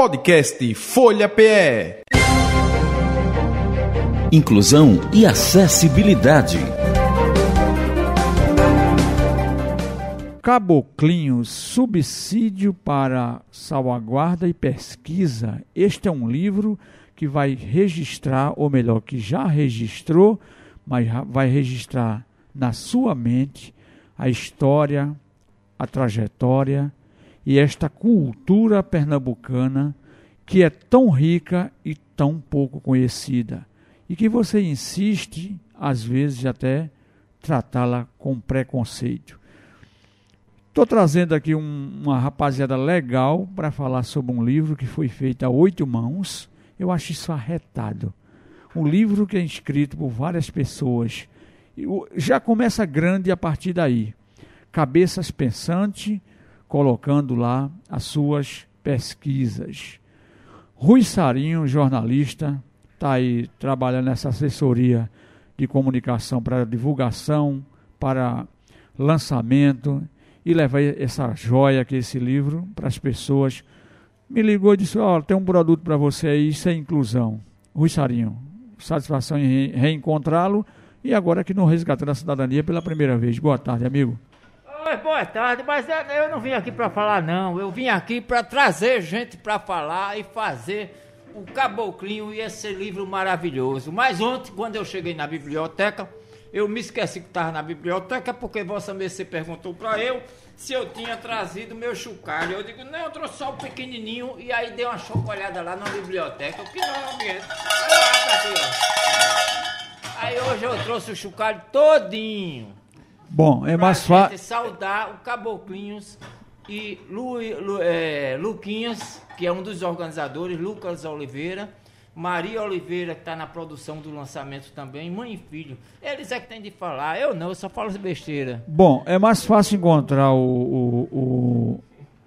Podcast Folha PE. Inclusão e acessibilidade. Caboclinho, subsídio para salvaguarda e pesquisa. Este é um livro que vai registrar, ou melhor, que já registrou, mas vai registrar na sua mente a história, a trajetória e esta cultura pernambucana que é tão rica e tão pouco conhecida e que você insiste, às vezes, até tratá-la com preconceito. Estou trazendo aqui um, uma rapaziada legal para falar sobre um livro que foi feito a oito mãos. Eu acho isso arretado. Um livro que é escrito por várias pessoas. Já começa grande a partir daí cabeças pensantes, colocando lá as suas pesquisas. Rui Sarinho, jornalista, está aí trabalhando nessa assessoria de comunicação para divulgação, para lançamento e levar essa joia que é esse livro para as pessoas. Me ligou e disse: Ó, oh, tem um produto para você aí, isso é inclusão. Rui Sarinho, satisfação em reencontrá-lo e agora aqui no Resgatando a Cidadania pela primeira vez. Boa tarde, amigo. Oi, boa tarde, mas eu não vim aqui para falar não, eu vim aqui para trazer gente para falar e fazer o Caboclinho e esse livro maravilhoso. Mas ontem, quando eu cheguei na biblioteca, eu me esqueci que estava na biblioteca porque Vossa Mercê perguntou para eu se eu tinha trazido meu chocalho. Eu digo, não, eu trouxe só o pequenininho e aí dei uma chocolhada lá na biblioteca. O que não é ambiente? Aí hoje eu trouxe o chocalho todinho. Bom, é mais fácil. saudar o Caboclinhos e Lu, Lu, é, Luquinhas, que é um dos organizadores, Lucas Oliveira, Maria Oliveira, que está na produção do lançamento também, mãe e filho. Eles é que tem de falar, eu não, eu só falo besteira. Bom, é mais fácil encontrar o, o,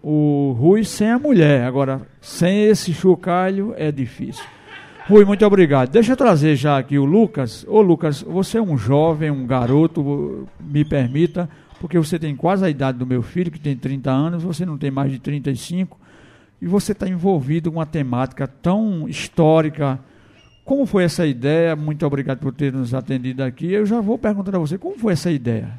o, o Rui sem a mulher. Agora, sem esse chocalho é difícil. Rui, muito obrigado. Deixa eu trazer já aqui o Lucas. Ô Lucas, você é um jovem, um garoto, me permita, porque você tem quase a idade do meu filho, que tem 30 anos, você não tem mais de 35, e você está envolvido com uma temática tão histórica. Como foi essa ideia? Muito obrigado por ter nos atendido aqui. Eu já vou perguntar a você, como foi essa ideia?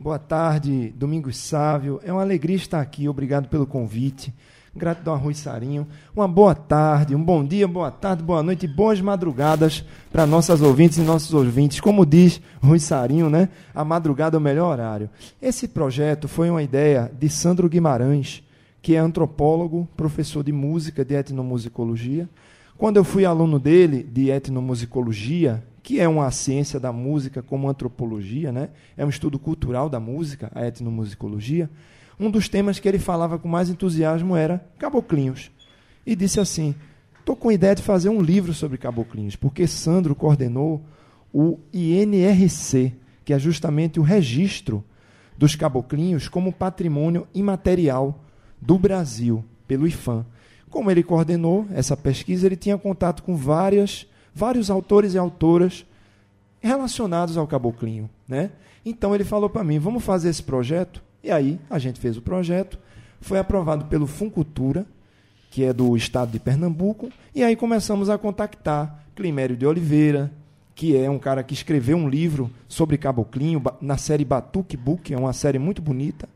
Boa tarde, Domingos Sávio. É uma alegria estar aqui. Obrigado pelo convite. Gratidão a Rui Sarinho. Uma boa tarde, um bom dia, boa tarde, boa noite boas madrugadas para nossas ouvintes e nossos ouvintes. Como diz Rui Sarinho, né? A madrugada é o melhor horário. Esse projeto foi uma ideia de Sandro Guimarães, que é antropólogo, professor de música, de etnomusicologia. Quando eu fui aluno dele de etnomusicologia, que é uma ciência da música como antropologia, né? É um estudo cultural da música, a etnomusicologia um dos temas que ele falava com mais entusiasmo era caboclinhos. E disse assim: estou com a ideia de fazer um livro sobre caboclinhos, porque Sandro coordenou o INRC, que é justamente o registro dos caboclinhos como patrimônio imaterial do Brasil, pelo IFAM. Como ele coordenou essa pesquisa, ele tinha contato com várias, vários autores e autoras relacionados ao caboclinho. Né? Então ele falou para mim: vamos fazer esse projeto e aí a gente fez o projeto, foi aprovado pelo Funcultura, que é do estado de Pernambuco, e aí começamos a contactar Climério de Oliveira, que é um cara que escreveu um livro sobre caboclinho na série Batuque Book, é uma série muito bonita.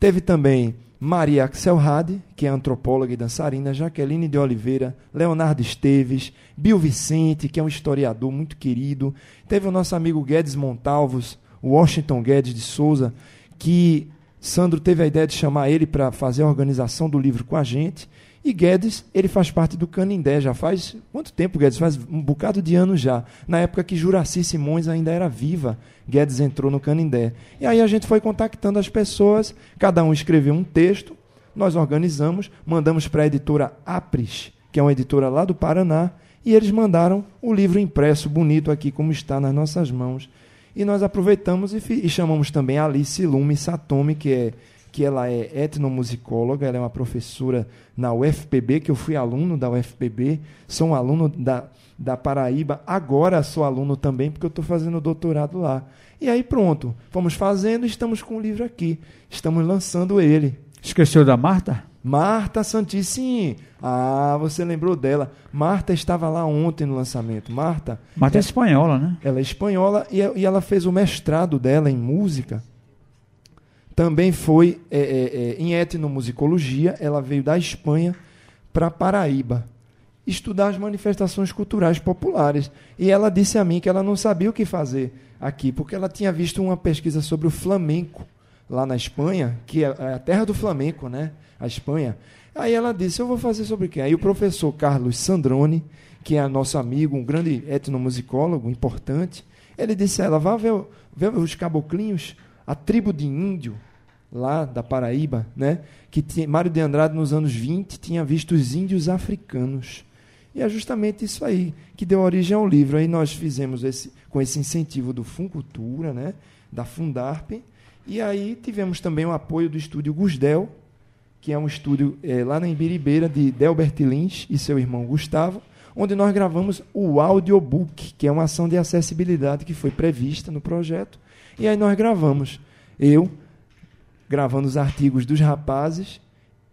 Teve também Maria Axelrad, que é antropóloga e dançarina, Jaqueline de Oliveira, Leonardo Esteves, Bill Vicente, que é um historiador muito querido. Teve o nosso amigo Guedes Montalvos, Washington Guedes de Souza, que Sandro teve a ideia de chamar ele para fazer a organização do livro com a gente. E Guedes, ele faz parte do Canindé, já faz quanto tempo, Guedes? Faz um bocado de anos já. Na época que Juraci Simões ainda era viva, Guedes entrou no Canindé. E aí a gente foi contactando as pessoas, cada um escreveu um texto, nós organizamos, mandamos para a editora Apris, que é uma editora lá do Paraná, e eles mandaram o livro impresso, bonito aqui, como está nas nossas mãos. E nós aproveitamos e, e chamamos também Alice Lume Satomi, que é que ela é etnomusicóloga, ela é uma professora na UFPB, que eu fui aluno da UFPB, sou um aluno da, da Paraíba, agora sou aluno também, porque eu estou fazendo doutorado lá. E aí pronto, fomos fazendo estamos com o livro aqui, estamos lançando ele. Esqueceu da Marta? Marta Santíssima. Ah, você lembrou dela. Marta estava lá ontem no lançamento. Marta. Marta é espanhola, né? Ela é espanhola e, e ela fez o mestrado dela em música. Também foi é, é, é, em etnomusicologia. Ela veio da Espanha para Paraíba estudar as manifestações culturais populares. E ela disse a mim que ela não sabia o que fazer aqui, porque ela tinha visto uma pesquisa sobre o flamenco lá na Espanha, que é a terra do flamenco, né? A Espanha. Aí ela disse: Eu vou fazer sobre quê? Aí o professor Carlos Sandrone, que é nosso amigo, um grande etnomusicólogo importante, ele disse a ela: Vá ver, ver os caboclinhos, a tribo de índio lá da Paraíba, né? Que tinha, Mário de Andrade, nos anos 20, tinha visto os índios africanos. E é justamente isso aí que deu origem ao livro. Aí nós fizemos esse, com esse incentivo do Funcultura, né? da Fundarp, e aí tivemos também o apoio do estúdio Gusdel, que é um estúdio é, lá na Imbiribeira de Delbert Lins e seu irmão Gustavo, onde nós gravamos o audiobook, que é uma ação de acessibilidade que foi prevista no projeto. E aí nós gravamos. Eu gravando os artigos dos rapazes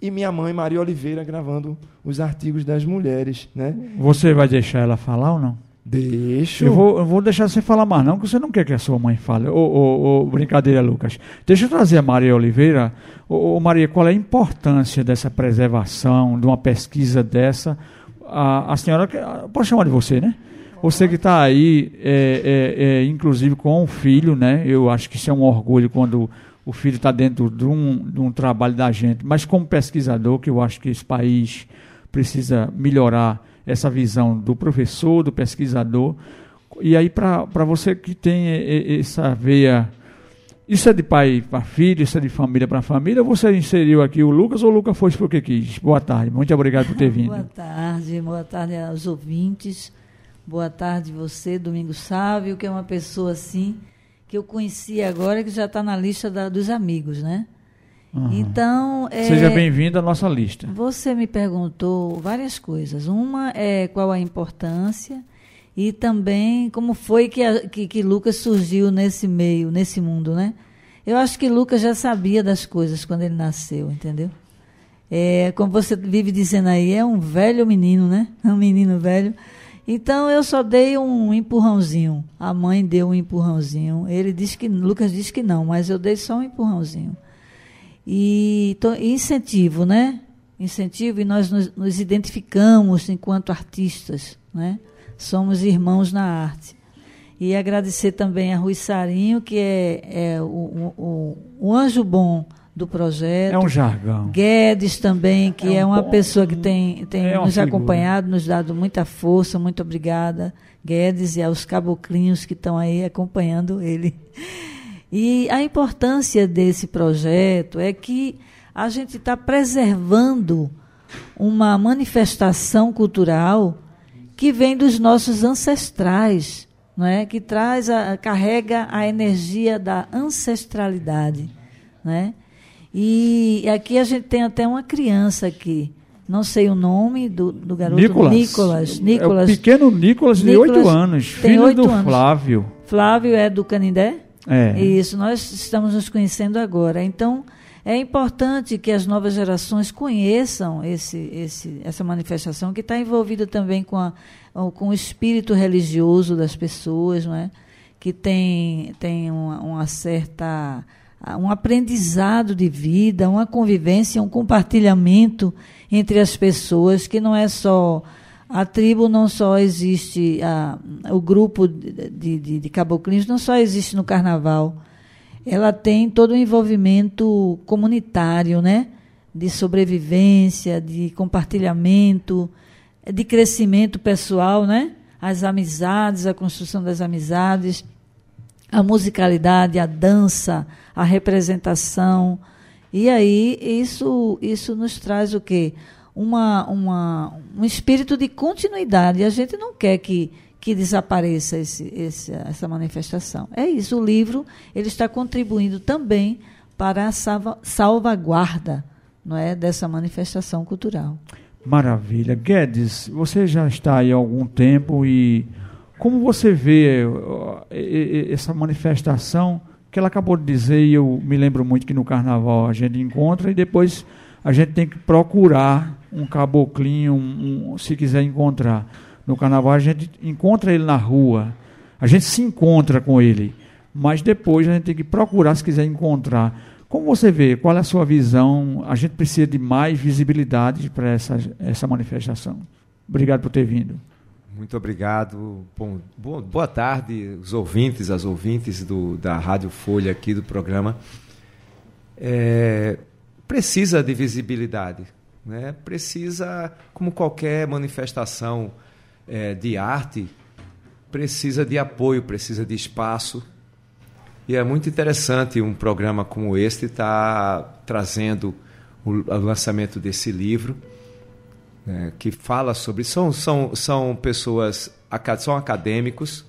e minha mãe, Maria Oliveira, gravando os artigos das mulheres. Né? Você vai deixar ela falar ou não? Deixa. Eu vou, eu vou deixar você falar mais, não, porque você não quer que a sua mãe fale. Ô, ô, ô brincadeira, Lucas. Deixa eu trazer a Maria Oliveira. Ô, ô, Maria, qual é a importância dessa preservação, de uma pesquisa dessa? A, a senhora, pode chamar de você, né? Você que está aí, é, é, é, inclusive com um filho, né? Eu acho que isso é um orgulho quando o filho está dentro de um, de um trabalho da gente. Mas como pesquisador, que eu acho que esse país precisa melhorar essa visão do professor, do pesquisador. E aí, para você que tem essa veia. Isso é de pai para filho, isso é de família para família. Você inseriu aqui o Lucas ou o Lucas foi porque quis? Boa tarde, muito obrigado por ter vindo. boa tarde, boa tarde aos ouvintes. Boa tarde você, Domingo Sávio, que é uma pessoa assim que eu conheci agora que já está na lista da, dos amigos, né? Uhum. Então. É, Seja bem-vindo à nossa lista. Você me perguntou várias coisas. Uma é qual a importância e também como foi que, a, que, que Lucas surgiu nesse meio, nesse mundo, né? Eu acho que Lucas já sabia das coisas quando ele nasceu, entendeu? É, como você vive dizendo aí, é um velho menino, né? Um menino velho. Então eu só dei um empurrãozinho. A mãe deu um empurrãozinho. Ele disse que Lucas disse que não, mas eu dei só um empurrãozinho. E to, incentivo, né? Incentivo e nós nos, nos identificamos enquanto artistas, né? Somos irmãos na arte. E agradecer também a Rui Sarinho, que é, é o, o, o, anjo bom do projeto. É um jargão. Guedes também, que é, um é uma bom, pessoa que tem, tem é nos acompanhado, nos dado muita força, muito obrigada. Guedes e aos caboclinhos que estão aí acompanhando ele. E a importância desse projeto é que a gente está preservando uma manifestação cultural que vem dos nossos ancestrais, não é? que traz a, carrega a energia da ancestralidade. Né? E aqui a gente tem até uma criança aqui. Não sei o nome do, do garoto. Nicolas. Nicolas. Nicolas. É o pequeno Nicolas, de oito anos, filho 8 do anos. Flávio. Flávio é do Canindé? É. Isso, nós estamos nos conhecendo agora. Então, é importante que as novas gerações conheçam esse, esse, essa manifestação que está envolvida também com, a, com o espírito religioso das pessoas, não é? que tem, tem uma, uma certa um aprendizado de vida, uma convivência, um compartilhamento entre as pessoas que não é só a tribo não só existe, a, o grupo de, de, de caboclinhos não só existe no carnaval, ela tem todo o envolvimento comunitário, né? De sobrevivência, de compartilhamento, de crescimento pessoal, né? As amizades, a construção das amizades, a musicalidade, a dança, a representação. E aí isso, isso nos traz o quê? Uma, uma, um espírito de continuidade. A gente não quer que, que desapareça esse, esse, essa manifestação. É isso, o livro ele está contribuindo também para a salva, salvaguarda não é, dessa manifestação cultural. Maravilha. Guedes, você já está aí há algum tempo e como você vê essa manifestação que ela acabou de dizer, e eu me lembro muito que no carnaval a gente encontra e depois a gente tem que procurar um caboclinho, um, um, se quiser encontrar. No carnaval a gente encontra ele na rua, a gente se encontra com ele, mas depois a gente tem que procurar se quiser encontrar. Como você vê? Qual é a sua visão? A gente precisa de mais visibilidade para essa, essa manifestação. Obrigado por ter vindo. Muito obrigado. Bom, boa, tarde, os ouvintes, as ouvintes do, da Rádio Folha aqui do programa. É, precisa de visibilidade. Né? Precisa, como qualquer manifestação é, de arte, precisa de apoio, precisa de espaço. E é muito interessante um programa como este estar tá trazendo o, lançamento desse livro, né, que fala sobre. São, são, são pessoas, são acadêmicos,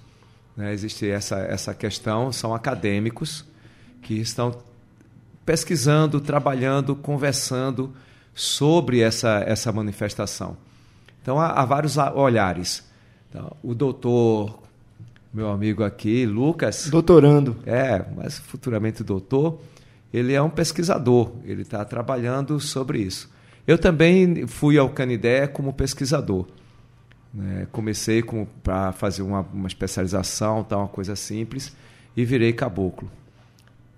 né, existe essa, essa questão, são acadêmicos que estão pesquisando, trabalhando, conversando sobre essa, essa manifestação. Então, há, há vários olhares. Então, o doutor, meu amigo aqui, Lucas. Doutorando. É, mas futuramente doutor, ele é um pesquisador, ele está trabalhando sobre isso. Eu também fui ao Canidé como pesquisador. Né? Comecei para fazer uma, uma especialização, tal, uma coisa simples, e virei caboclo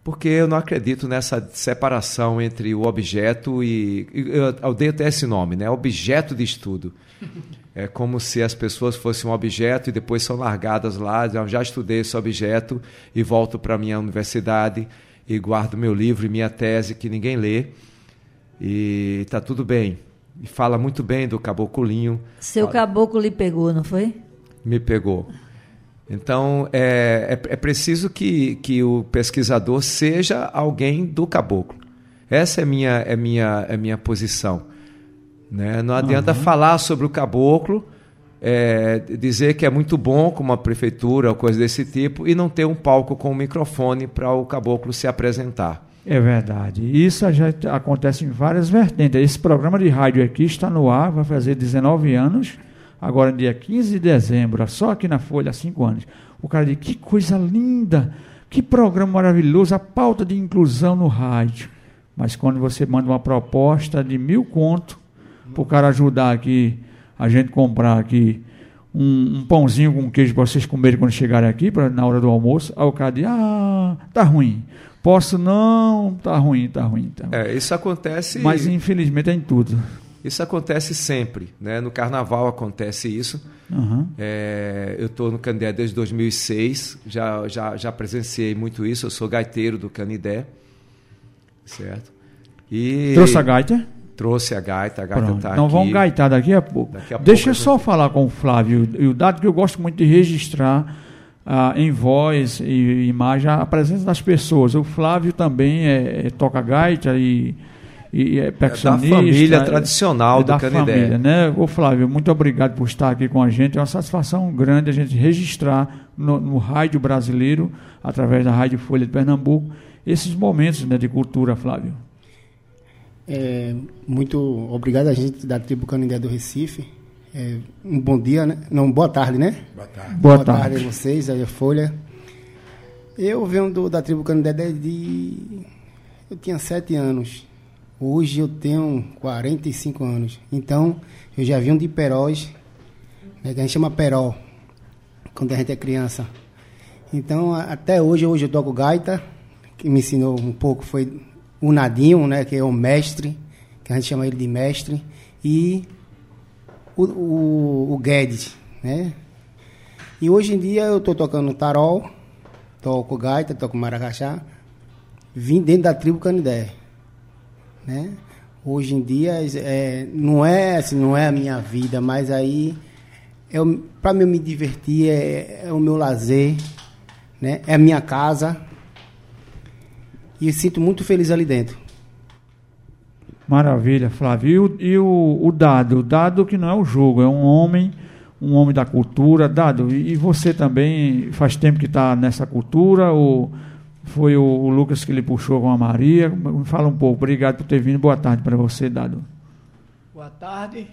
porque eu não acredito nessa separação entre o objeto e. Eu odeio até esse nome, né? Objeto de estudo. É como se as pessoas fossem um objeto e depois são largadas lá. Eu já estudei esse objeto e volto para a minha universidade e guardo meu livro e minha tese que ninguém lê. E está tudo bem. E fala muito bem do caboclinho. Seu caboclo lhe pegou, não foi? Me pegou. Então, é, é, é, preciso que, que o pesquisador seja alguém do caboclo. Essa é minha, é minha, é minha posição. Né? Não adianta uhum. falar sobre o caboclo, é, dizer que é muito bom como a prefeitura ou coisa desse tipo, e não ter um palco com um microfone para o caboclo se apresentar. É verdade. Isso já acontece em várias vertentes. Esse programa de rádio aqui está no ar, vai fazer 19 anos agora dia 15 de dezembro, só aqui na Folha, há cinco anos. O cara diz, que coisa linda, que programa maravilhoso, a pauta de inclusão no rádio. Mas quando você manda uma proposta de mil conto para o cara ajudar aqui, a gente comprar aqui um, um pãozinho com queijo para vocês comerem quando chegarem aqui, pra, na hora do almoço, aí o cara diz, ah, tá ruim. Posso não, tá ruim, tá ruim. Tá ruim. É, isso acontece. Mas infelizmente é em tudo. Isso acontece sempre. Né? No carnaval acontece isso. Uhum. É, eu estou no Canidé desde 2006, já, já, já presenciei muito isso. Eu sou gaiteiro do Canidé. Certo? E Trouxe a gaita? Trouxe a gaita, a gaita está Então vamos gaitar daqui a pouco. Daqui a Deixa pouco eu só falar com o Flávio. E o dado que eu gosto muito de registrar ah, em voz e imagem a presença das pessoas. O Flávio também é, é toca gaita e e é percussionista. É da família tradicional é do da Canidé. família, né? Ô Flávio, muito obrigado por estar aqui com a gente. É uma satisfação grande a gente registrar no, no rádio brasileiro, através da Rádio Folha de Pernambuco, esses momentos né, de cultura, Flávio. É, muito obrigado a gente da tribo Canindé do Recife. É, um bom dia, né? Não, boa tarde, né? Boa tarde. Boa, boa tarde. tarde a vocês, a Folha. Eu venho do, da tribo Canindé desde... Eu tinha sete anos. Hoje eu tenho 45 anos. Então, eu já vim de Peróis, né, que a gente chama Peró, quando a gente é criança. Então, até hoje, hoje eu toco gaita, que me ensinou um pouco foi o Nadinho, né, que é o mestre, que a gente chama ele de mestre, e o, o, o Guedes, né? E hoje em dia eu estou tocando tarol, toco gaita, toco maracachá, vim dentro da tribo Canidé né? Hoje em dia é, não é assim, não é a minha vida, mas aí para mim me divertir é, é, o meu lazer, né? É a minha casa e sinto muito feliz ali dentro. Maravilha, Flávio. E, o, e o, o, Dado, o Dado que não é o jogo, é um homem, um homem da cultura. Dado, e você também faz tempo que está nessa cultura ou foi o, o, Lucas que lhe puxou com a Maria. Me fala um pouco. Obrigado por ter vindo. Boa tarde para você, Dado. Boa tarde.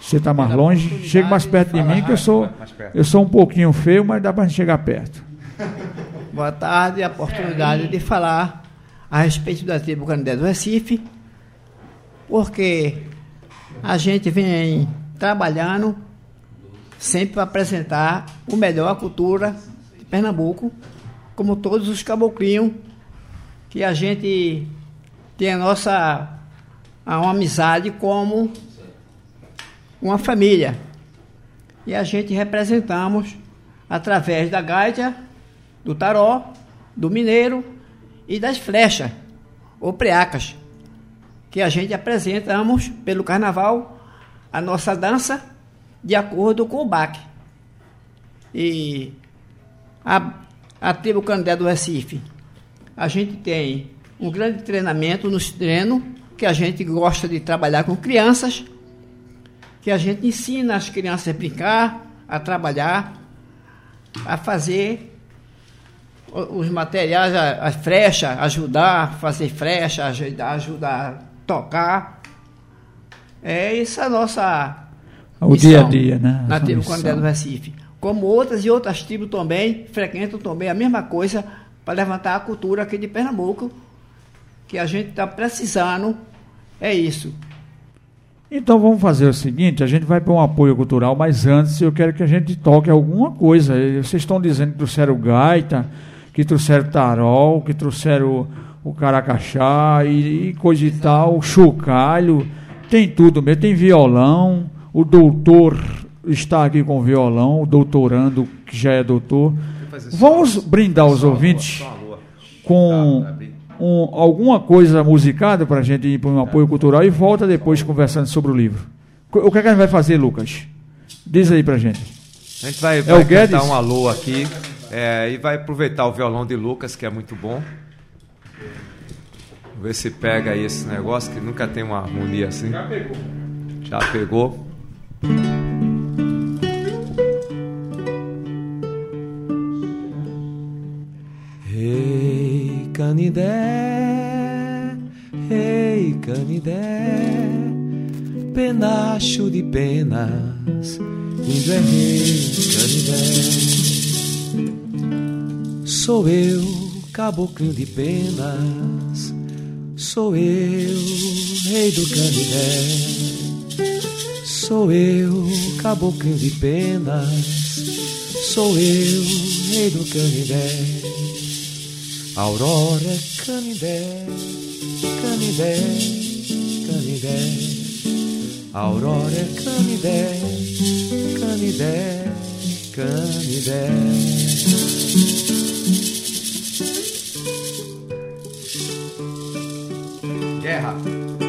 Você está mais longe? Chega mais perto de, de mim, que eu sou, eu sou um pouquinho feio, mas dá para chegar perto. Boa tarde. A oportunidade de falar a respeito da tribo Canindé do Recife. porque a gente vem trabalhando sempre para apresentar o melhor a cultura de Pernambuco, como todos os caboclinhos, que a gente tem a nossa a uma amizade como uma família. E a gente representamos através da gaita, do taró, do mineiro e das flechas, ou preacas, que a gente apresentamos pelo carnaval a nossa dança de acordo com o baque. E a, a tribo Candé do Recife, a gente tem um grande treinamento nos treinos, que a gente gosta de trabalhar com crianças, que a gente ensina as crianças a brincar, a trabalhar, a fazer os materiais, as flechas, ajudar a fazer flecha, ajudar, ajudar a tocar. É isso a nossa. O dia a dia, né? Na Essa tribo missão. Candé do Recife. Como outras e outras tribos também frequentam também a mesma coisa para levantar a cultura aqui de Pernambuco, que a gente está precisando. É isso. Então vamos fazer o seguinte: a gente vai para um apoio cultural, mas antes eu quero que a gente toque alguma coisa. Vocês estão dizendo que trouxeram gaita, que trouxeram tarol, que trouxeram o, o caracachá e, e coisa e tal, o chocalho, tem tudo mesmo, tem violão, o doutor está aqui com violão, o doutorando, que já é doutor. Vamos brindar os ouvintes com um- alguma coisa musicada para a gente ir para um apoio cultural e volta depois conversando sobre o livro. O que, é que a gente vai fazer, Lucas? Diz aí para a gente. A gente vai, É vai Guedes? cantar um alô aqui é, e vai aproveitar o violão de Lucas, que é muito bom. Vamos ver se pega aí esse negócio, que nunca tem uma harmonia assim. Já pegou. Já pegou. Canidé, Rei Canidé, penacho de penas, índio é Rei Canidé. Sou eu, caboclinho de penas, sou eu, rei do Canidé. Sou eu, caboclinho de penas, sou eu, rei do Canidé. Aurora Canidé, Canidé, Canidé. Aurora Canidé, Canidé, Canidé. Guerra.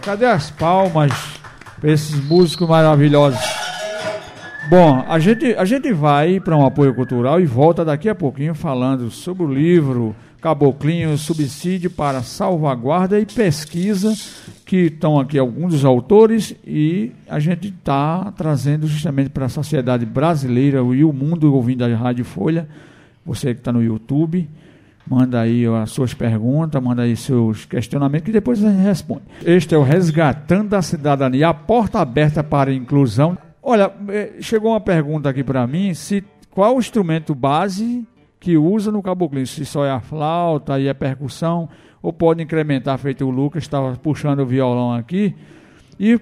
Cadê as palmas para esses músicos maravilhosos? Bom, a gente, a gente vai para um apoio cultural e volta daqui a pouquinho falando sobre o livro Caboclinho, Subsídio para Salvaguarda e Pesquisa, que estão aqui alguns dos autores e a gente está trazendo justamente para a sociedade brasileira e o mundo ouvindo a Rádio Folha, você que está no YouTube, manda aí as suas perguntas, manda aí seus questionamentos que depois a gente responde. Este é o Resgatando a Cidadania, a porta aberta para a inclusão. Olha, eh, chegou uma pergunta aqui para mim, se qual o instrumento base que usa no caboclinho, se só é a flauta e a percussão, ou pode incrementar, feito o Lucas, estava puxando o violão aqui. E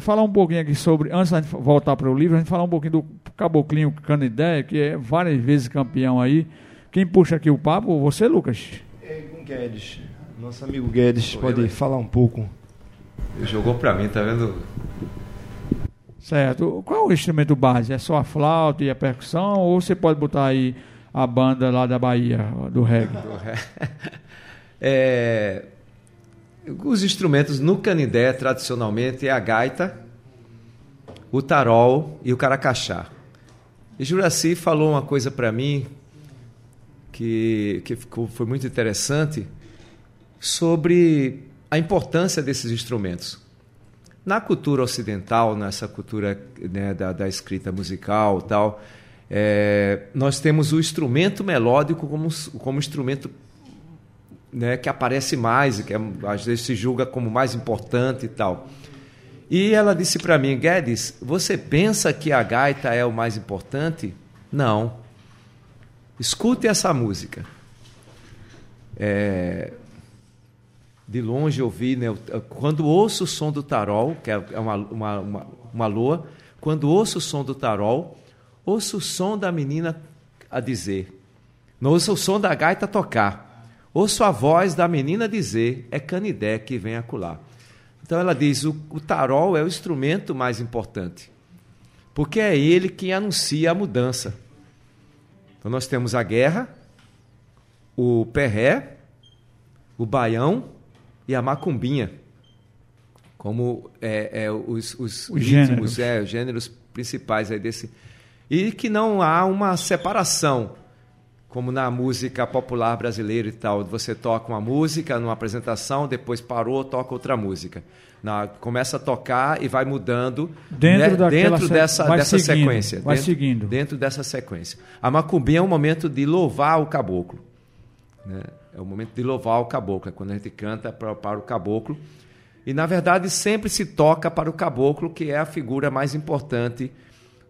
falar um pouquinho aqui sobre, antes de voltar para o livro, a gente falar um pouquinho do caboclinho Canidé, que é várias vezes campeão aí. Quem puxa aqui o papo, você, Lucas? É com Guedes. Nosso amigo Guedes pode falar um pouco. Ele jogou para mim, tá vendo? Certo. Qual é o instrumento base? É só a flauta e a percussão? Ou você pode botar aí a banda lá da Bahia, do reggae? Do reggae. é, os instrumentos no canidé, tradicionalmente, é a gaita, o tarol e o caracachá. E Juraci falou uma coisa para mim que, que ficou, foi muito interessante sobre a importância desses instrumentos. Na cultura ocidental, nessa cultura né, da, da, escrita musical tal, é, nós temos o instrumento melódico como, como instrumento né, que aparece mais que é, às vezes se julga como mais importante e tal. E ela disse para mim, Guedes, você pensa que a gaita é o mais importante? Não. Escute essa música. É, de longe ouvi, né, quando ouço o som do tarol, que é uma, uma, uma, uma lua, quando ouço o som do tarol, ouço o som da menina a dizer, não ouço o som da gaita tocar, ouço a voz da menina dizer, é canidé que vem acular. Então ela diz, o, o tarol é o instrumento mais importante, porque é ele que anuncia a mudança. Então nós temos a guerra, o perré, o baião e a macumbinha, como é, é, os, os, os ritmos, é, os gêneros principais aí desse. E que não há uma separação, como na música popular brasileira e tal. Você toca uma música numa apresentação, depois parou, toca outra música. Na, começa a tocar e vai mudando dentro, né, dentro dessa, dessa seguindo, sequência. Vai dentro, seguindo. Dentro dessa sequência. A macumbinha é um momento de louvar o caboclo. Né? É o momento de louvar o caboclo, é quando a gente canta para, para o caboclo. E, na verdade, sempre se toca para o caboclo, que é a figura mais importante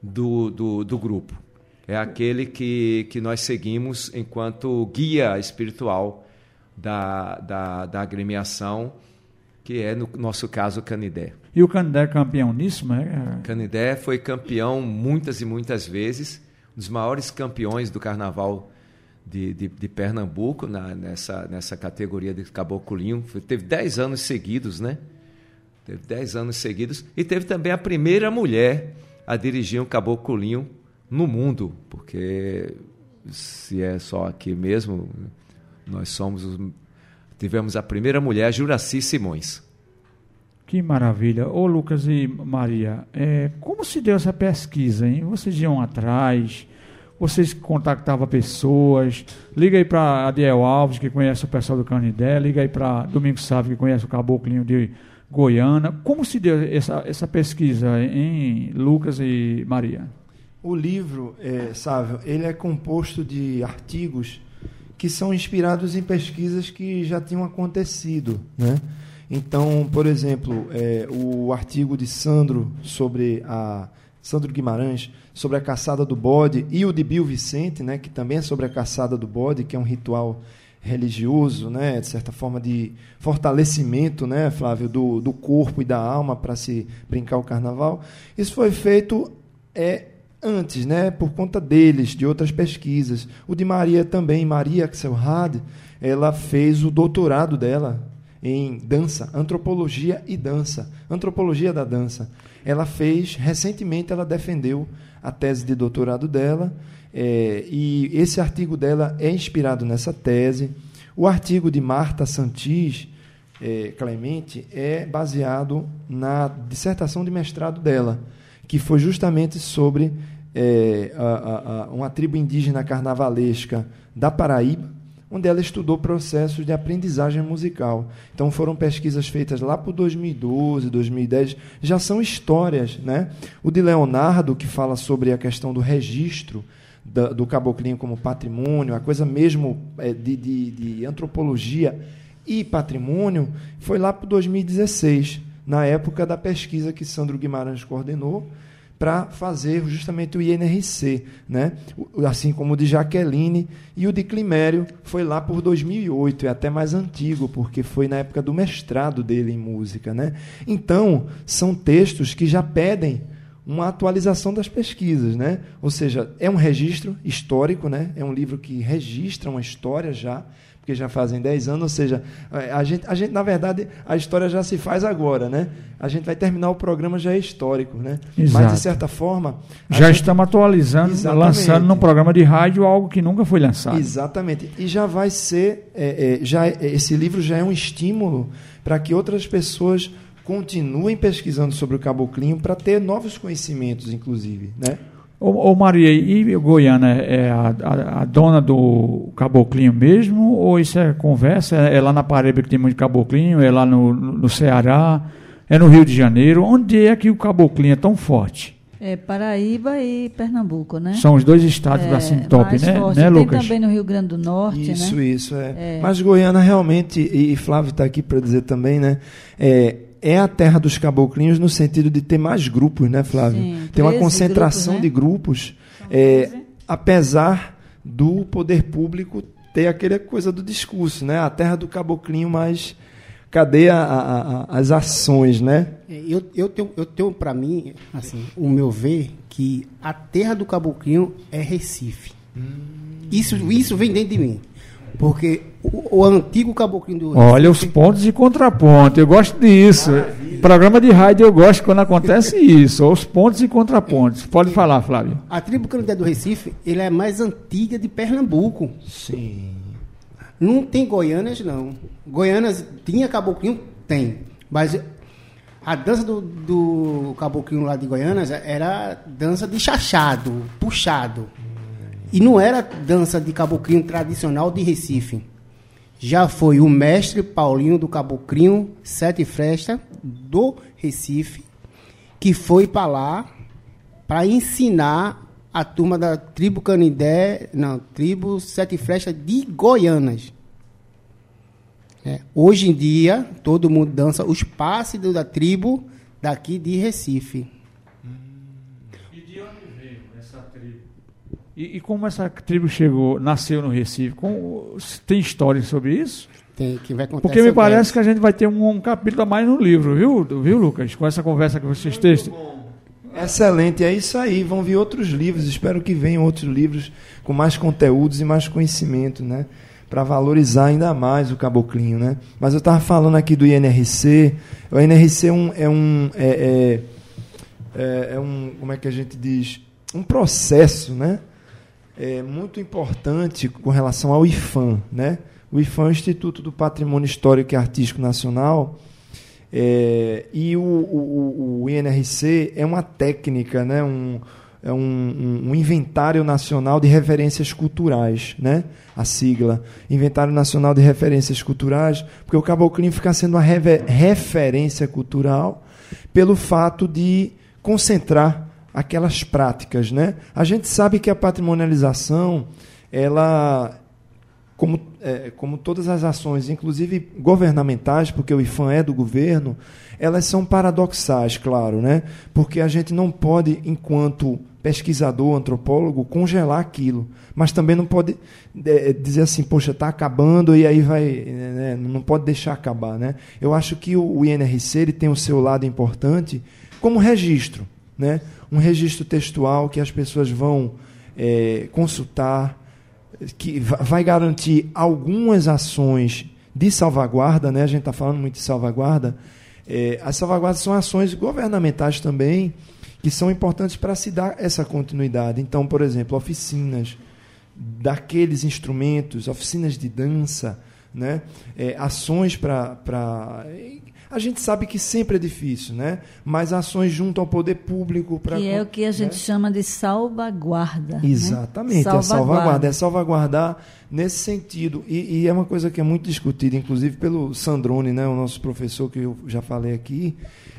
do, do, do grupo. É aquele que, que nós seguimos enquanto guia espiritual da, da, da agremiação, que é, no nosso caso, o Canidé. E o Canidé é campeão nisso? Né? Canidé foi campeão muitas e muitas vezes, um dos maiores campeões do carnaval de, de, de Pernambuco na, nessa, nessa categoria de caboclinho. Teve 10 anos seguidos, né? Teve 10 anos seguidos. E teve também a primeira mulher a dirigir um caboclinho no mundo, porque se é só aqui mesmo, nós somos os, tivemos a primeira mulher, Juraci Simões. Que maravilha. Ô Lucas e Maria, é, como se deu essa pesquisa, hein? Vocês iam atrás, vocês contactavam pessoas. Liga aí para Adiel Alves, que conhece o pessoal do Canidé. Liga aí para Domingos Sávio, que conhece o Caboclinho de Goiânia. Como se deu essa, essa pesquisa em Lucas e Maria? O livro, é, Sávio, ele é composto de artigos que são inspirados em pesquisas que já tinham acontecido, né? Então, por exemplo, é, o artigo de Sandro sobre a Sandro Guimarães sobre a caçada do bode e o de Bill Vicente, né, que também é sobre a caçada do bode, que é um ritual religioso, né, de certa forma de fortalecimento, né, Flávio, do, do corpo e da alma para se brincar o carnaval. Isso foi feito é antes, né, por conta deles, de outras pesquisas. O de Maria também, Maria Axelrad, ela fez o doutorado dela em dança, antropologia e dança, antropologia da dança. Ela fez, recentemente, ela defendeu a tese de doutorado dela, é, e esse artigo dela é inspirado nessa tese. O artigo de Marta Santis é, Clemente é baseado na dissertação de mestrado dela, que foi justamente sobre é, a, a, uma tribo indígena carnavalesca da Paraíba, onde ela estudou processos de aprendizagem musical. Então foram pesquisas feitas lá por 2012, 2010, já são histórias, né? O de Leonardo que fala sobre a questão do registro da, do caboclinho como patrimônio, a coisa mesmo é, de, de, de antropologia e patrimônio, foi lá por 2016, na época da pesquisa que Sandro Guimarães coordenou para fazer justamente o INRC, né? assim como o de Jaqueline e o de Climério foi lá por 2008, é até mais antigo, porque foi na época do mestrado dele em música. Né? Então, são textos que já pedem uma atualização das pesquisas, né? Ou seja, é um registro histórico, né? É um livro que registra uma história já, porque já fazem 10 anos, ou seja, a gente, a gente, na verdade, a história já se faz agora, né? A gente vai terminar o programa já é histórico, né? Exato. Mas, de certa forma... Já gente... estamos atualizando, Exatamente. lançando num programa de rádio algo que nunca foi lançado. Exatamente. E já vai ser... É, é, já, esse livro já é um estímulo para que outras pessoas continuem pesquisando sobre o caboclinho para ter novos conhecimentos, inclusive, né? Ô, ô Maria, e Goiânia é a, a, a, dona do caboclinho mesmo? Ou isso é conversa? É, lá na Paraíba que tem muito caboclinho? É lá no, no Ceará? É no Rio de Janeiro? Onde é que o caboclinho é tão forte? É Paraíba e Pernambuco, né? São os dois estados é, assim top, né, forte. né, Tem Lucas? também no Rio Grande do Norte, isso, né? Isso, isso, é. é. Mas Goiânia realmente, e Flávio está aqui para dizer também, né? É, é a terra dos caboclinhos no sentido de ter mais grupos, né, Flávio? Sim, Tem uma concentração grupos, né? de grupos, é, apesar do poder público ter aquela coisa do discurso, né? A terra do caboclinho, mas cadê a, a, a, as ações, né? É, eu, eu tenho, eu tenho para mim, assim, o meu ver, que a terra do caboclinho é Recife. Hum. Isso, isso vem dentro de mim. Porque o, o antigo caboclinho do Recife, Olha os pontos e contraponto. Eu gosto disso. Maravilha. Programa de rádio eu gosto quando acontece isso. Os pontos e contrapontos. Pode falar, Flávio. A tribo canindé do Recife, ele é mais antiga de Pernambuco. Sim. Não tem Goianas, não. Goianas tinha caboclinho? Tem. Mas a dança do, do caboclinho lá de Goianas era dança de chachado, puxado. E não era dança de caboclinho tradicional de Recife. Já foi o mestre Paulinho do Caboclinho Sete Fresta do Recife, que foi para lá para ensinar a turma da tribo Canidé, não, tribo Sete Flechas de Goianas. É. Hoje em dia, todo mundo dança os passes da tribo daqui de Recife. E, e, como essa tribo chegou, nasceu no Recife? Com, tem história sobre isso? Tem, que vai contar Porque me parece isso. que a gente vai ter um, um, capítulo a mais no livro, viu, viu, Lucas? Com essa conversa que vocês têm. Excelente, é isso aí. Vão vir outros livros, espero que venham outros livros com mais conteúdos e mais conhecimento, né? Para valorizar ainda mais o caboclinho, né? Mas eu estava falando aqui do INRC. O INRC é um, é um, é, é, é um, como é que a gente diz? Um processo, né? É, muito importante com relação ao IFAM. Né? O IFAM é o Instituto do Patrimônio Histórico e Artístico Nacional, é, e o, o, o, INRC é uma técnica, né? um, é um, um, inventário nacional de referências culturais, né? a sigla. Inventário Nacional de Referências Culturais, porque o caboclinho fica sendo uma referência cultural pelo fato de concentrar aquelas práticas, né? A gente sabe que a patrimonialização, ela, como, é, como todas as ações, inclusive governamentais, porque o IFAM é do governo, elas são paradoxais, claro, né? Porque a gente não pode, enquanto pesquisador, antropólogo, congelar aquilo, mas também não pode é, dizer assim, poxa, está acabando e aí vai, né? não pode deixar acabar, né? Eu acho que o, o INRC ele tem o seu lado importante como registro, né? Um registro textual que as pessoas vão é, consultar, que vai garantir algumas ações de salvaguarda, né? a gente está falando muito de salvaguarda. É, as salvaguardas são ações governamentais também, que são importantes para se dar essa continuidade. Então, por exemplo, oficinas daqueles instrumentos, oficinas de dança, né? É, ações para. A gente sabe que sempre é difícil, né? mas ações junto ao poder público. Pra, que é o que a gente né? chama de salvaguarda. né? Exatamente, é Salvaguarda. salvaguarda. É salvaguardar nesse sentido. E, e é uma coisa que é muito discutida, inclusive pelo Sandrone, né? o nosso professor que eu já falei aqui.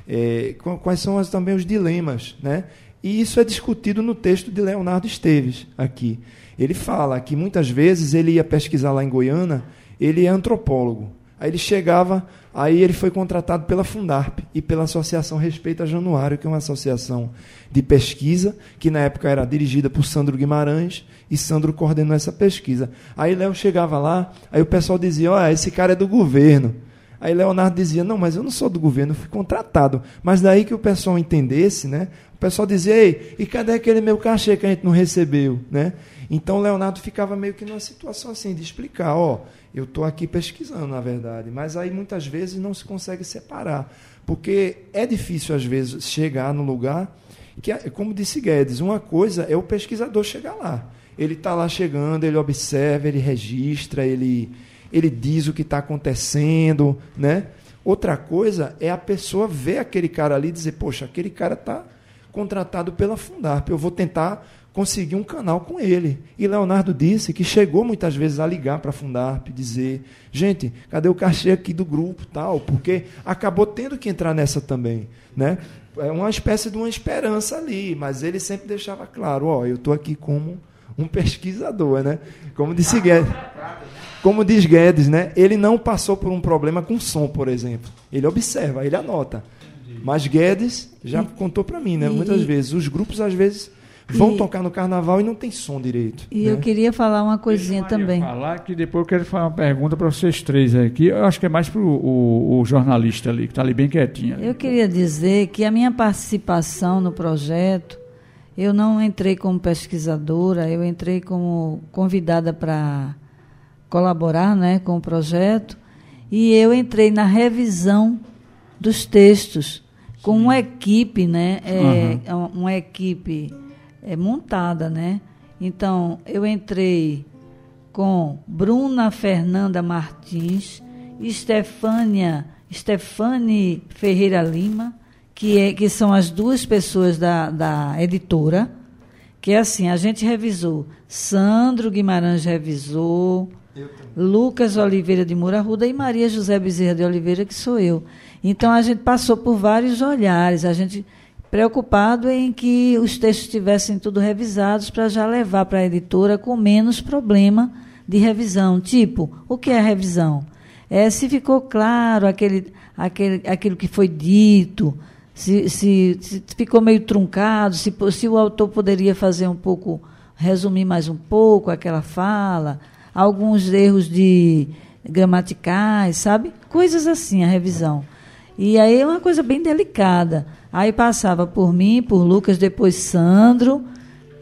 É, qu- quais são as, também os dilemas, né? E isso é discutido no texto de Leonardo Esteves aqui. Ele fala que muitas vezes ele ia pesquisar lá em Goiânia, ele é antropólogo. Aí ele chegava, aí ele foi contratado pela Fundarp e pela Associação Respeita Januário, que é uma associação de pesquisa, que na época era dirigida por Sandro Guimarães, e Sandro coordenou essa pesquisa. Aí Léo chegava lá, aí o pessoal dizia: Olha, esse cara é do governo. Aí Leonardo dizia: Não, mas eu não sou do governo, eu fui contratado. Mas daí que o pessoal entendesse, né? O pessoal dizia: Ei, e cadê aquele meu cachê que a gente não recebeu? Né? Então Leonardo ficava meio que numa situação assim, de explicar: Ó, eu estou aqui pesquisando, na verdade. Mas aí muitas vezes não se consegue separar. Porque é difícil, às vezes, chegar no lugar que, é- como disse Guedes, uma coisa é o pesquisador chegar lá. Ele está lá chegando, ele observa, ele registra, ele, ele diz o que está acontecendo, né? Outra coisa é a pessoa ver aquele cara ali e dizer, poxa, aquele cara está contratado pela Fundarp, eu vou tentar conseguir um canal com ele. E Leonardo disse que chegou muitas vezes a ligar para a Fundarp, dizer, gente, cadê o cachê aqui do grupo, tal, porque acabou tendo que entrar nessa também, né? É uma espécie de uma esperança ali, mas ele sempre deixava claro, ó, eu estou aqui como um pesquisador, né? Como disse Guedes. Como diz Guedes, né? Ele não passou por um problema com som, por exemplo. Ele observa, ele anota. Mas Guedes já contou para mim, né? e- Muitas e- vezes os grupos às vezes vão e- tocar no carnaval e não tem som direito. E né? eu queria falar uma coisinha Deixa também. falar que depois eu quero fazer uma pergunta para vocês três aqui. Eu acho que é mais para o, o jornalista ali, que está ali bem quietinho. Eu queria dizer que a minha participação no projeto, eu não entrei como pesquisadora, eu entrei como convidada para colaborar né, com o projeto, e eu entrei na revisão dos textos com uma equipe, né, é, uma equipe é, montada, né? Então, eu entrei com Bruna Fernanda Martins, Estefânia, Stefane Ferreira Lima, que, é, que são as duas pessoas da, da editora, que é assim, a gente revisou, Sandro Guimarães revisou, Lucas Oliveira de Murarruda e Maria José Bezerra de Oliveira, que sou eu. Então, a gente passou por vários olhares, a gente preocupado em que os textos estivessem tudo revisados para já levar para a editora com menos problema de revisão. Tipo, o que é revisão? É se ficou claro aquele, aquele, aquilo que foi dito, se, se, se ficou meio truncado, se, se o autor poderia fazer um pouco, resumir mais um pouco aquela fala, alguns erros de gramaticais, sabe? Coisas assim, a revisão. E aí é uma coisa bem delicada. Aí passava por mim, por Lucas, depois Sandro,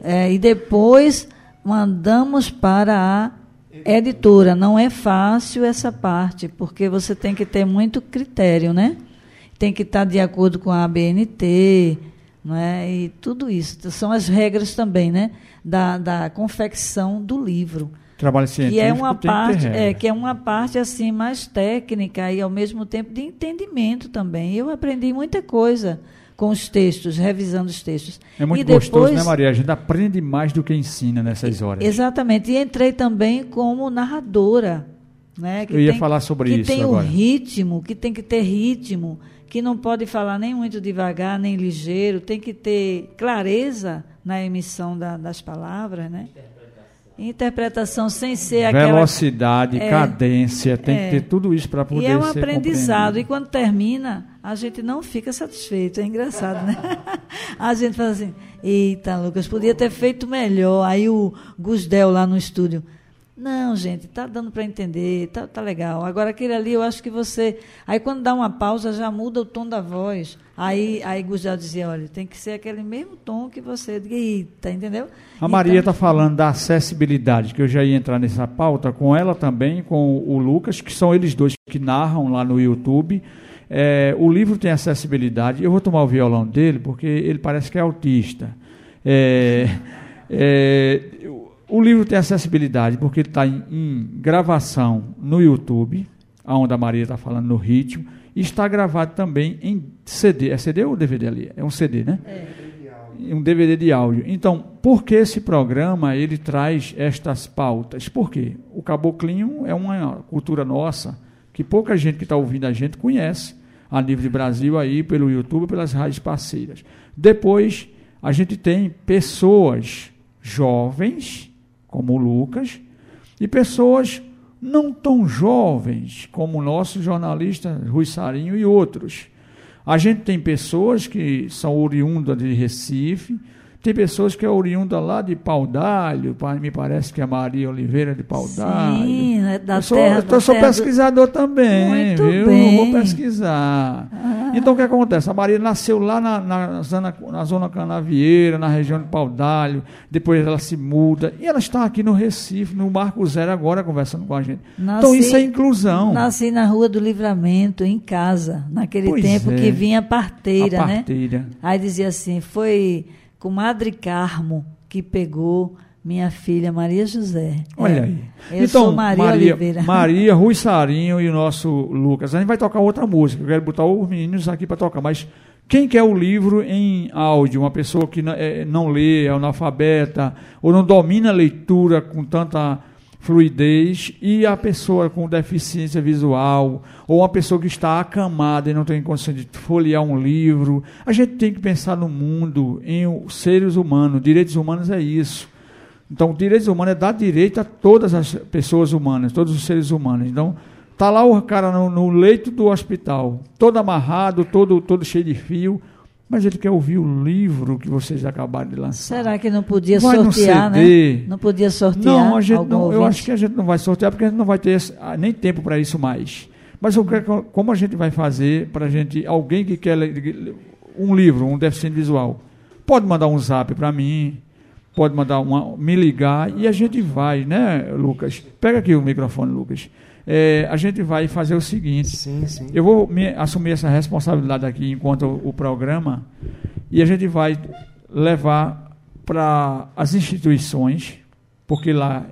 eh, e depois mandamos para a editora. Não é fácil essa parte, porque você tem que ter muito critério, né? Tem que estar de acordo com a ABNT, não é? E tudo isso. São as regras também, né? Da, da confecção do livro Trabalho científico que é uma parte é que é uma parte assim mais técnica e ao mesmo tempo de entendimento também. Eu aprendi muita coisa com os textos revisando os textos. É muito e gostoso, depois, né, Maria? A gente aprende mais do que ensina nessas horas. exatamente. E entrei também como narradora né? Que Eu ia tem- falar sobre que isso tem agora. o ritmo que tem que ter ritmo que não pode falar nem muito devagar nem ligeiro. Tem que ter clareza na emissão da- das palavras né interpretação sem ser aquela Velocidade, É, cadência, tem é. que ter tudo isso para poder E é um aprendizado. E quando termina, a gente não fica satisfeito. É engraçado, né? A gente fala assim: eita, Lucas, podia ter feito melhor. Aí o Gusdel lá no estúdio. Não, gente, tá dando para entender, tá, tá legal. Agora aquele ali, eu acho que você. Aí quando dá uma pausa, já muda o tom da voz. Aí, aí Gusdel dizia: olha, tem que ser aquele mesmo tom que você. Eita, entendeu? A Maria está Então, falando da acessibilidade, que eu já ia entrar nessa pauta com ela também, com o Lucas, que são eles dois que narram lá no YouTube. É, o livro tem acessibilidade. Eu vou tomar o violão dele, porque ele parece que é autista. É, é, o livro tem acessibilidade porque ele está em, em gravação no YouTube, onde a Maria está falando no ritmo, e está gravado também em CD. É CD ou DVD ali? É um CD, né? Um DVD de áudio. Então, por que esse programa ele traz estas pautas? Por quê? O caboclinho é uma cultura nossa que pouca gente que está ouvindo a gente conhece a nível de Brasil aí pelo YouTube, pelas rádios parceiras. Depois a gente tem pessoas jovens como o Lucas e pessoas não tão jovens como o nosso jornalista Rui Sarinho e outros. A gente tem pessoas que são oriundas de Recife, tem pessoas que é oriunda lá de Paudalho, pa- me parece que é Maria Oliveira de Paudalho. Sim, né, da eu sou, terra- eu da sou terra do- pesquisador também, Muito viu? bem. Vou pesquisar. Ah. Então o que acontece? A Maria nasceu lá na, na zona, na zona canavieira, na região de Paudalho, depois ela se muda, e ela está aqui no Recife, no Marco Zero agora, conversando com a gente. então Nasci- isso é inclusão. Nasci na Rua do Livramento, em casa, naquele Pois tempo é. que vinha a parteira, A né? parteira. Aí dizia assim: foi comadre Carmo que pegou minha filha Maria José. Olha É. aí. Eu então, sou Maria, Maria, Oliveira. Maria, Rui Sarinho e o nosso Lucas. A gente vai tocar outra música. Eu quero botar os meninos aqui para tocar, mas quem quer o livro em áudio? Uma pessoa que não, é, não lê, é analfabeta, ou não domina a leitura com tanta fluidez, e a pessoa com deficiência visual, ou uma pessoa que está acamada e não tem condição de folhear um livro. A gente tem que pensar no mundo, em seres humanos. Direitos humanos é isso. Então, direitos humanos é dar direito a todas as pessoas humanas, todos os seres humanos. Então, tá lá o cara no, no leito do hospital, todo amarrado, todo, todo cheio de fio, mas ele quer ouvir o livro que vocês acabaram de lançar. Será que não podia Vai sortear, né? Não podia sortear. Não, a gente não, eu acho que a gente não vai sortear porque a gente não vai ter esse- ah, nem tempo para isso mais. Mas eu quero- como a gente vai fazer para a gente, alguém que quer ler um livro, um deficiente visual, pode mandar um zap para mim, pode mandar uma, me ligar e a gente vai, né, Lucas? Pega aqui o microfone, Lucas. É, a gente vai fazer o seguinte. Sim, sim. Eu vou me- assumir essa responsabilidade aqui enquanto o, o programa e a gente vai levar para as instituições, porque lá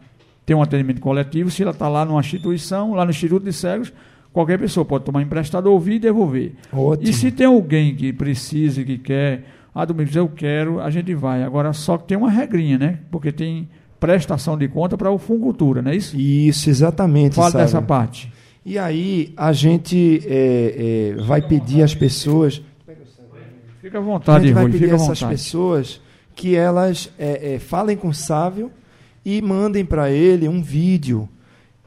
tem um atendimento coletivo. Se ela está lá numa instituição, lá no Instituto de Cegos, qualquer pessoa pode tomar emprestado, ouvir e devolver. Ótimo. E se tem alguém que precisa, que quer, ah, Domingos, eu quero, a gente vai. Agora, só que tem uma regrinha, né? Porque tem prestação de conta para o Funcultura, não é isso? Isso, exatamente. Fala Sávio. dessa parte. E aí a gente é, é, vai pedir às pessoas, Fica à a vontade, gente vai Rui, pedir a essas vontade. pessoas que elas é, é, falem com o Sávio e mandem para ele um vídeo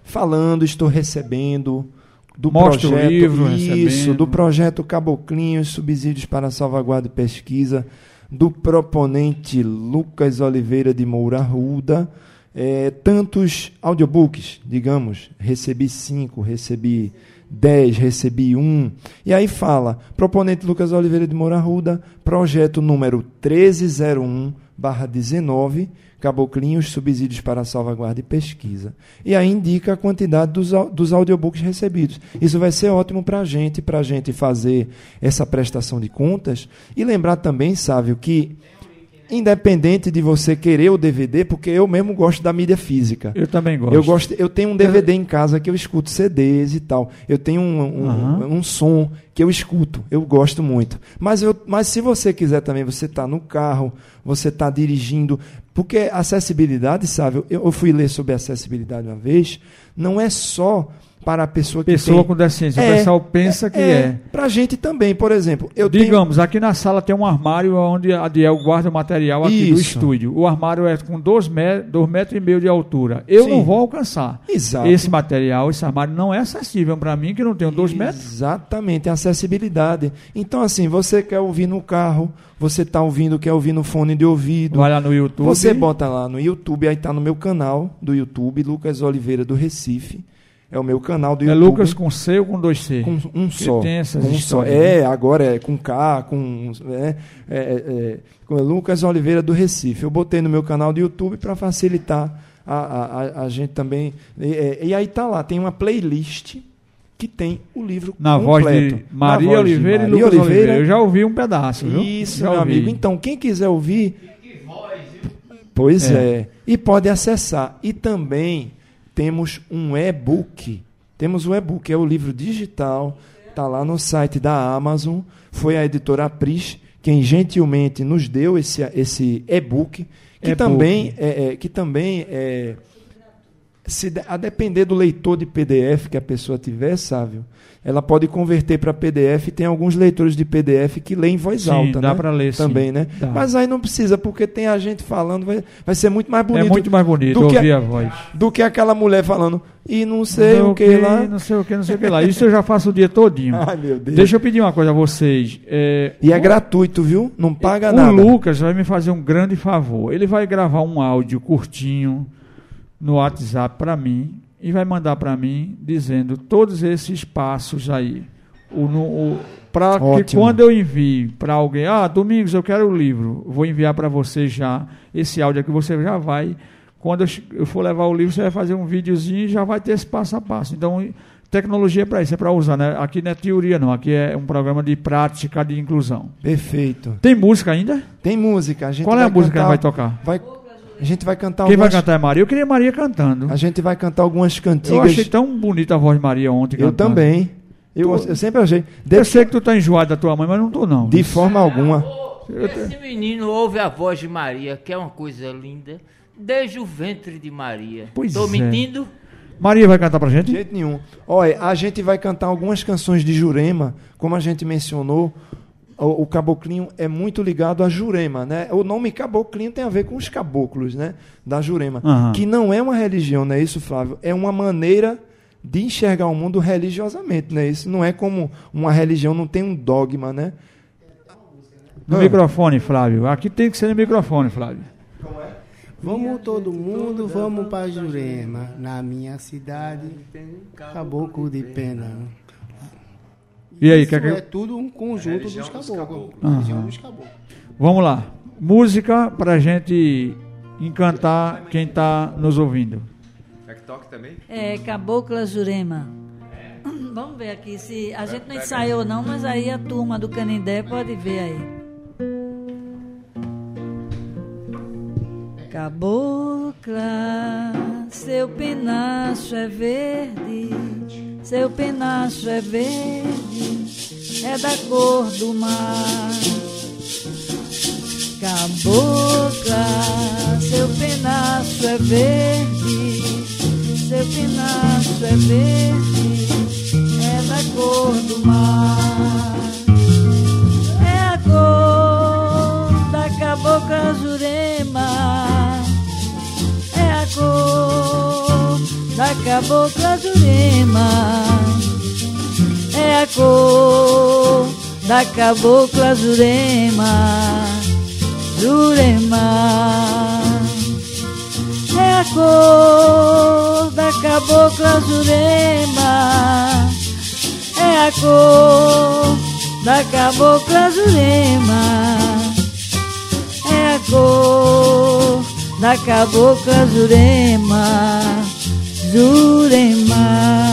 falando, estou recebendo do Mostra o projeto livro, isso, recebendo. do projeto Caboclinhos, subsídios para salvaguarda e pesquisa, do proponente Lucas Oliveira de Moura Ruda, é, tantos audiobooks, digamos, recebi cinco, recebi dez, recebi um. E aí fala, proponente Lucas Oliveira de Moura Ruda, projeto número 1301 barra 19, Caboclinhos, subsídios para salvaguarda e pesquisa. E aí indica a quantidade dos, dos audiobooks recebidos. Isso vai ser ótimo para a gente, para a gente fazer essa prestação de contas. E lembrar também, Sávio, que independente de você querer o DVD, porque eu mesmo gosto da mídia física. Eu também gosto. Eu gosto, eu tenho um DVD em casa que eu escuto CDs e tal. Eu tenho um, um, Aham. um som que eu escuto, eu gosto muito. Mas, eu, mas se você quiser também, você está no carro, você está dirigindo, porque acessibilidade, sabe? Eu, eu fui ler sobre acessibilidade uma vez, não é só para a pessoa que Pessoa tem... com deficiência. É, o pessoal pensa que é. Para a gente também, por exemplo. Eu tenho- Digamos, aqui na sala tem um armário onde a Diel guarda o material aqui do Isso. estúdio. O armário é com 2 metros, dois metros e meio de altura. Eu Sim. não vou alcançar. Exato. Esse material, esse armário não é acessível para mim, que não tenho 2 metros. Exatamente, a acessibilidade. Então, assim, você quer ouvir no carro, você está ouvindo, quer ouvir no fone de ouvido. Vai lá no YouTube. Você bota lá no YouTube, aí está no meu canal do YouTube, Lucas Oliveira do Recife. É o meu canal do É YouTube. Lucas com C ou com dois C? com um só. tem essas com um só. histórias, né? É, agora é com K, com, é, é, é, com Lucas Oliveira do Recife. Eu botei no meu canal do YouTube para facilitar a, a, a- a gente também. E, é, e aí tá lá, tem uma playlist que tem o livro Na completo. voz de Na Maria voz de Oliveira e Maria Lucas Oliveira. Oliveira. Eu já ouvi um pedaço, viu? Isso, já meu ouvi. amigo. Então, quem quiser ouvir, Pois é. É. E pode acessar. E também temos um e-book. Temos um e-book, é o livro digital, está lá no site da Amazon. Foi a editora Pris quem gentilmente nos deu esse, esse e-book, que também é, é, que também é, se a depender do leitor de PDF que a pessoa tiver, Sávio, ela pode converter para PDF. Tem alguns leitores de PDF que leem em voz Sim, alta, dá né? pra ler, sim. também, né? Dá. Mas aí não precisa, porque tem a gente falando, vai, vai ser muito mais bonito é muito mais bonito do que, ouvir a voz. do que aquela mulher falando e não sei Não o que lá. Não sei o que, não sei o que lá. Isso eu já faço o dia todinho. Ai, meu Deus. Deixa eu pedir uma coisa a vocês. É, E é gratuito, viu? Não paga o nada. Lucas vai me fazer um grande favor. Ele vai gravar um áudio curtinho no WhatsApp para mim e vai mandar para mim dizendo todos esses passos aí. O, o, para que quando eu envie para alguém, ah, Domingos, eu quero o livro, vou enviar para você já esse áudio aqui, você já vai. Quando eu, for levar o livro, você vai fazer um videozinho e já vai ter esse passo a passo. Então, tecnologia é para isso, é para usar, né? Aqui não é teoria, não. Aqui é um programa de prática de inclusão. Perfeito. Tem música ainda? Tem música. A gente Qual é a música que cantar- vai tocar? vai- a gente vai cantar Quem vai algumas, cantar é Maria? Eu queria Maria cantando. A gente vai cantar algumas cantigas. Eu achei tão bonita a voz de Maria ontem Eu cantando. também. Eu, Tu- eu sempre achei. De, Eu sei que tu tá enjoado da tua mãe, mas não tô não. de forma alguma. Esse menino ouve a voz de Maria, que é uma coisa linda, desde o ventre de Maria. Pois Tô é. mentindo? Maria vai cantar pra De gente? jeito nenhum. Olha, a gente vai cantar algumas canções de Jurema, como a gente mencionou. O, o caboclinho é muito ligado a Jurema, né? O nome caboclinho tem a ver com os caboclos, né? Da Jurema. Aham. Que não é uma religião, não é isso, Flávio? É uma maneira de enxergar o mundo religiosamente, né? Isso não é como uma religião, não tem um dogma, né? No Ah. microfone, Flávio. Aqui tem que ser no microfone, Flávio. Vamos todo mundo, vamos para Jurema. Na minha cidade, caboclo de pena. E aí, quer que é tudo um conjunto dos caboclos. Dos caboclos. Vamos lá. Música pra gente encantar quem tá nos ouvindo. É que toque também? É Cabocla Jurema. Vamos ver aqui se a gente não ensaiou não, mas aí a turma do Canindé pode ver aí. Cabocla, seu penacho é verde, seu penacho é verde, é da cor do mar. Cabocla, seu penacho é verde, seu penacho é verde, é da cor do mar. Cabocla Jurema, é a cor da cabocla Jurema. Jurema. É a cor da cabocla Jurema, é a cor da cabocla Jurema, é a cor da cabocla Jurema, Jurema.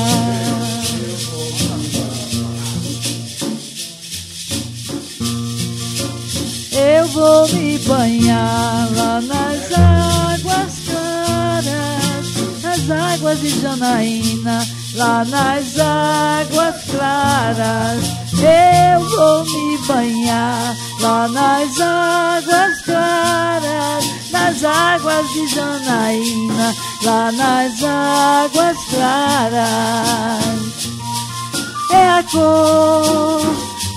Eu vou me banhar lá nas águas claras, nas águas de Janaína, lá nas águas claras. Eu vou me banhar lá nas águas claras, nas águas de Janaína, lá nas águas claras. É a cor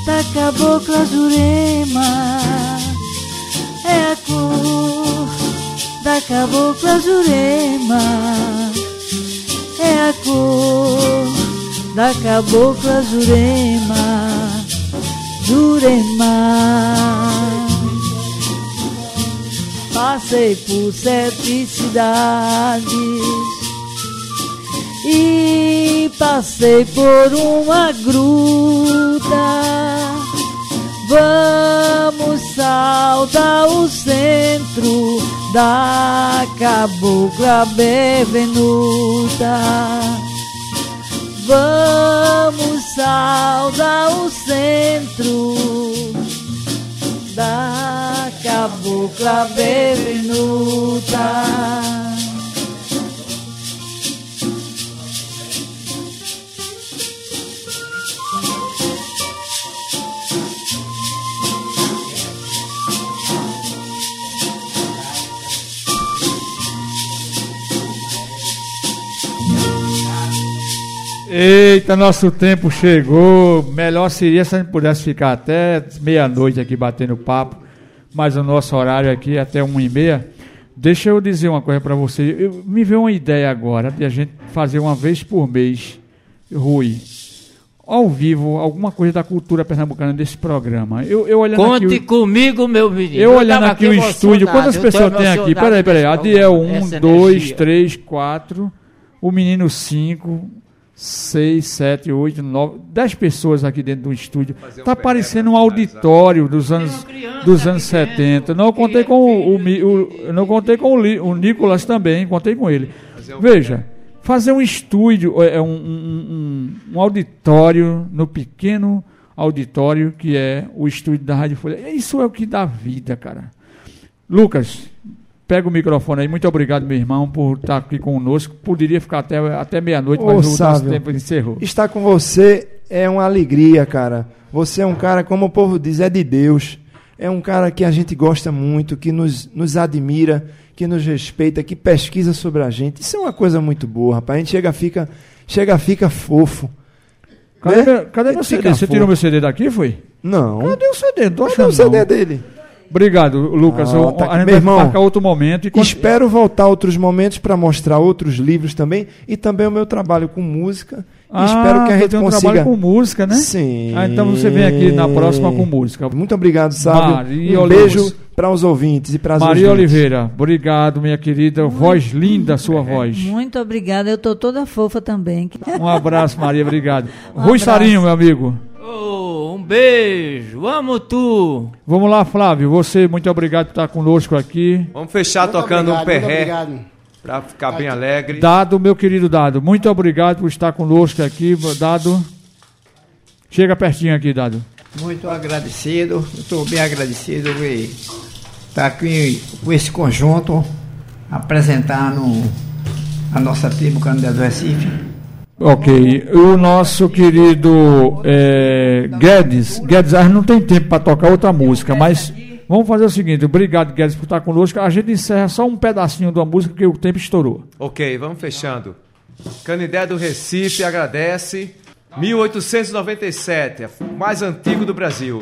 da cabocla Jurema, é a cor da cabocla Jurema, é a cor da cabocla Jurema, Jurema. Passei por sete cidades e passei por uma gruta. Vamos saudar o centro da cabocla bevenuta. Vamos saudar o centro da cabocla luta. Eita, nosso tempo chegou. Melhor seria se a gente pudesse ficar até meia-noite aqui batendo papo, mas o nosso horário aqui é até uma e meia. Deixa eu dizer uma coisa para você. Eu, me veio uma ideia agora de a gente fazer uma vez por mês, Rui, ao vivo, alguma coisa da cultura pernambucana desse programa. Eu, eu olhando Conte aqui, comigo, meu menino. eu olhando tava aqui o estúdio, quantas eu pessoas tem aqui? Peraí, peraí. Adiel, um, dois, três, quatro. O menino, cinco, seis, sete, oito, nove. Dez pessoas aqui dentro do estúdio. Tá parecendo um auditório dos anos, dos anos 70. Não eu contei com o, o, o- não contei com o, o Nicolas também, contei com ele. Veja, fazer um estúdio, é um, um- um- um auditório no pequeno auditório que é o estúdio da Rádio Folha. Isso é o que dá vida, cara. Lucas, pega o microfone aí. Muito obrigado, meu irmão, por estar aqui conosco. Poderia ficar até, até meia-noite, mas o nosso tempo encerrou. Estar com você é uma alegria, cara. Você é um cara, como o povo diz, é de Deus. É um cara que a gente gosta muito, que nos, nos admira, que nos respeita, que pesquisa sobre a gente. Isso é uma coisa muito boa, rapaz. A gente chega, fica, chega, fica fofo. Cadê, Né? cadê meu CD? Você tirou meu CD daqui, foi? Não. Cadê o CD? Não Cadê o CD dele? Obrigado, Lucas. Ah, Eu- tá aqui. a gente Meu irmão, marcar outro momento. E quando- Espero voltar outros momentos para mostrar outros livros também e também o meu trabalho com música. E Ah, espero que a gente tem um consiga. trabalho com música, né? Sim. Ah, então você vem aqui na próxima com música. Muito obrigado, Sábio. Maria um beijo para os ouvintes e para as Maria ouvintes. Oliveira, obrigado, minha querida. Voz linda, sua voz. Muito obrigada, eu tô toda fofa também. Um abraço, Maria, obrigado. Um Rui abraço. Sarinho, meu amigo. Ô, um beijo, amo tu. Vamos lá, Flávio. Você, muito obrigado por estar conosco aqui. Vamos fechar Muito tocando obrigado, um muito perré obrigado. para ficar bem alegre. Dado, meu querido Dado, muito obrigado por estar conosco aqui, Dado. Chega pertinho aqui, Dado. Muito agradecido, estou bem agradecido por estar aqui com esse conjunto, apresentando a nossa tribo Canindé do Recife. Ok. O nosso querido é, Guedes. Guedes, a gente não tem tempo para tocar outra música, mas vamos fazer o seguinte. Obrigado, Guedes, por estar conosco. A gente encerra só um pedacinho da música, porque o tempo estourou. Ok, vamos fechando. Canidé do Recife agradece. 1897, o mais antigo do Brasil.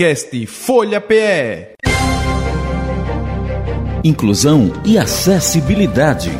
Podcast Folha PE. Inclusão e acessibilidade.